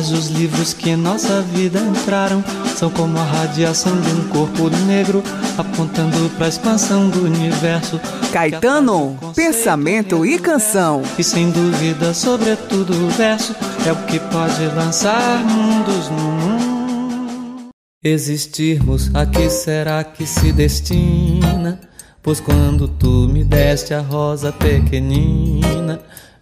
Mas os livros que em nossa vida entraram são como a radiação de um corpo negro apontando para a expansão do universo. Caetano, pensamento e canção. E sem dúvida, sobretudo o verso é o que pode lançar mundos no mundo. Existirmos, a que será que se destina? Pois quando tu me deste a rosa pequenina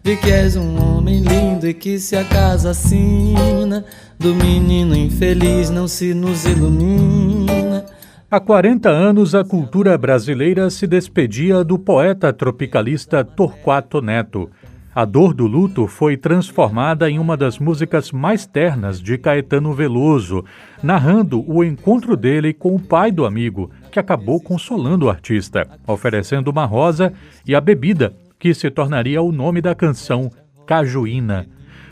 Vi que és um homem lindo e que se a casa assina Do menino infeliz não se nos ilumina Há 40 anos, a cultura brasileira se despedia do poeta tropicalista Torquato Neto. A Dor do Luto foi transformada em uma das músicas mais ternas de Caetano Veloso, narrando o encontro dele com o pai do amigo, que acabou consolando o artista, oferecendo uma rosa e a bebida que se tornaria o nome da canção Cajuína.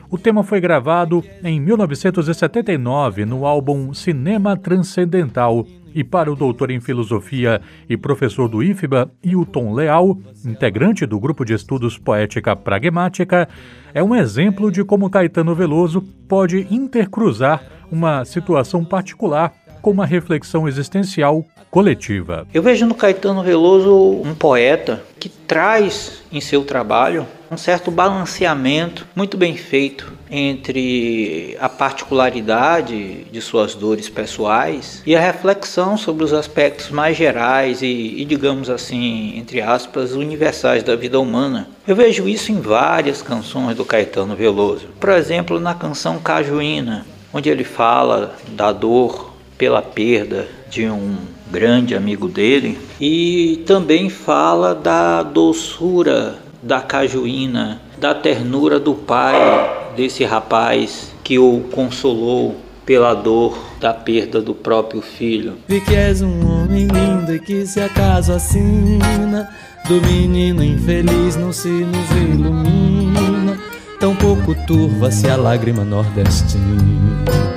O tema foi gravado em 1979 no álbum Cinema Transcendental e para o doutor em filosofia e professor do IFBA, Hilton Leal, integrante do grupo de estudos Poética Pragmática, é um exemplo de como Caetano Veloso pode intercruzar uma situação particular com uma reflexão existencial coletiva. Eu vejo no Caetano Veloso um poeta que traz em seu trabalho um certo balanceamento muito bem feito entre a particularidade de suas dores pessoais e a reflexão sobre os aspectos mais gerais e, e, digamos assim, entre aspas, universais da vida humana. Eu vejo isso em várias canções do Caetano Veloso. Por exemplo, na canção Cajuína, onde ele fala da dor pela perda de um grande amigo dele e também fala da doçura da cajuína, da ternura do pai desse rapaz que o consolou pela dor da perda do próprio filho. Vi que és um homem lindo e que se acaso assina do menino infeliz não se nos ilumina, tão pouco turva-se a lágrima nordestina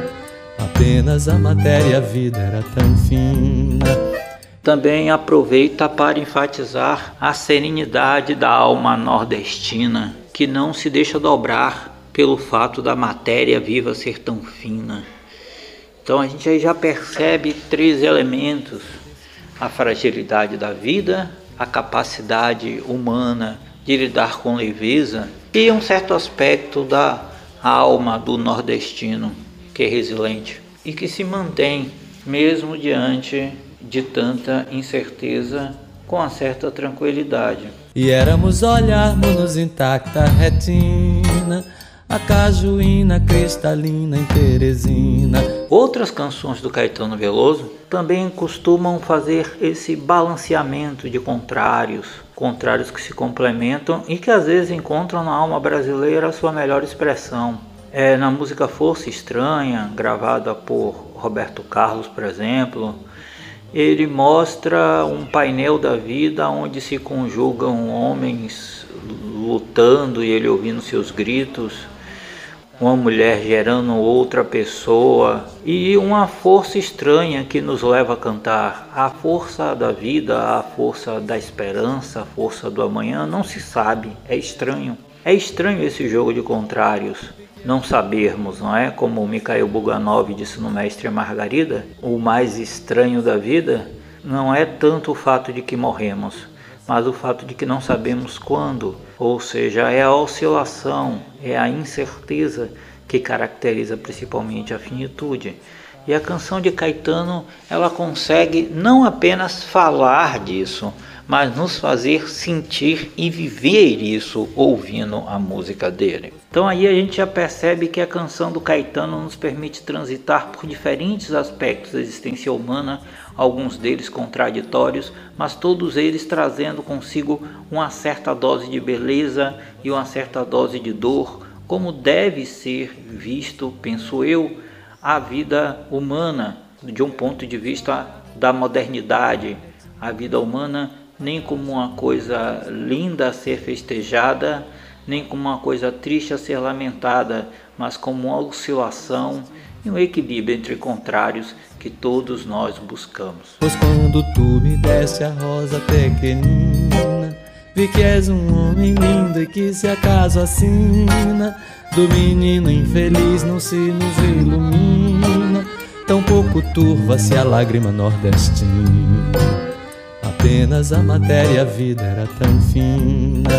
apenas a matéria a vida era tão fina. Também aproveita para enfatizar a serenidade da alma nordestina, que não se deixa dobrar pelo fato da matéria viva ser tão fina. Então a gente aí já percebe três elementos: a fragilidade da vida, a capacidade humana de lidar com leveza e um certo aspecto da alma do nordestino que é resiliente e que se mantém mesmo diante de tanta incerteza com uma certa tranquilidade. E éramos olharmos-nos intacta retina, a cajuína cristalina em Teresina. Outras canções do Caetano Veloso também costumam fazer esse balanceamento de contrários, contrários que se complementam e que às vezes encontram na alma brasileira a sua melhor expressão. É, na música Força Estranha, gravada por Roberto Carlos, por exemplo, ele mostra um painel da vida onde se conjugam homens lutando e ele ouvindo seus gritos, uma mulher gerando outra pessoa e uma força estranha que nos leva a cantar. A força da vida, a força da esperança, a força do amanhã não se sabe, é estranho. É estranho esse jogo de contrários não sabermos, não é? Como Mikhail Buganov disse no Mestre Margarida, o mais estranho da vida não é tanto o fato de que morremos, mas o fato de que não sabemos quando, ou seja, é a oscilação, é a incerteza que caracteriza principalmente a finitude. E a canção de Caetano, ela consegue não apenas falar disso, mas nos fazer sentir e viver isso ouvindo a música dele. Então aí a gente já percebe que a canção do Caetano nos permite transitar por diferentes aspectos da existência humana, alguns deles contraditórios, mas todos eles trazendo consigo uma certa dose de beleza e uma certa dose de dor, como deve ser visto, penso eu, a vida humana de um ponto de vista da modernidade, a vida humana nem como uma coisa linda a ser festejada, nem como uma coisa triste a ser lamentada, mas como uma oscilação e um equilíbrio entre contrários que todos nós buscamos. Pois quando tu me desse a rosa pequenina, Vi que és um homem lindo e que se acaso assina Do menino infeliz não se nos ilumina Tão pouco turva-se a lágrima nordestina Apenas a matéria a vida era tão fina.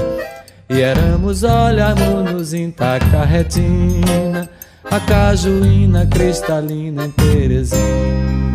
E éramos olharmos-nos intacta retina A cajuína cristalina em Teresina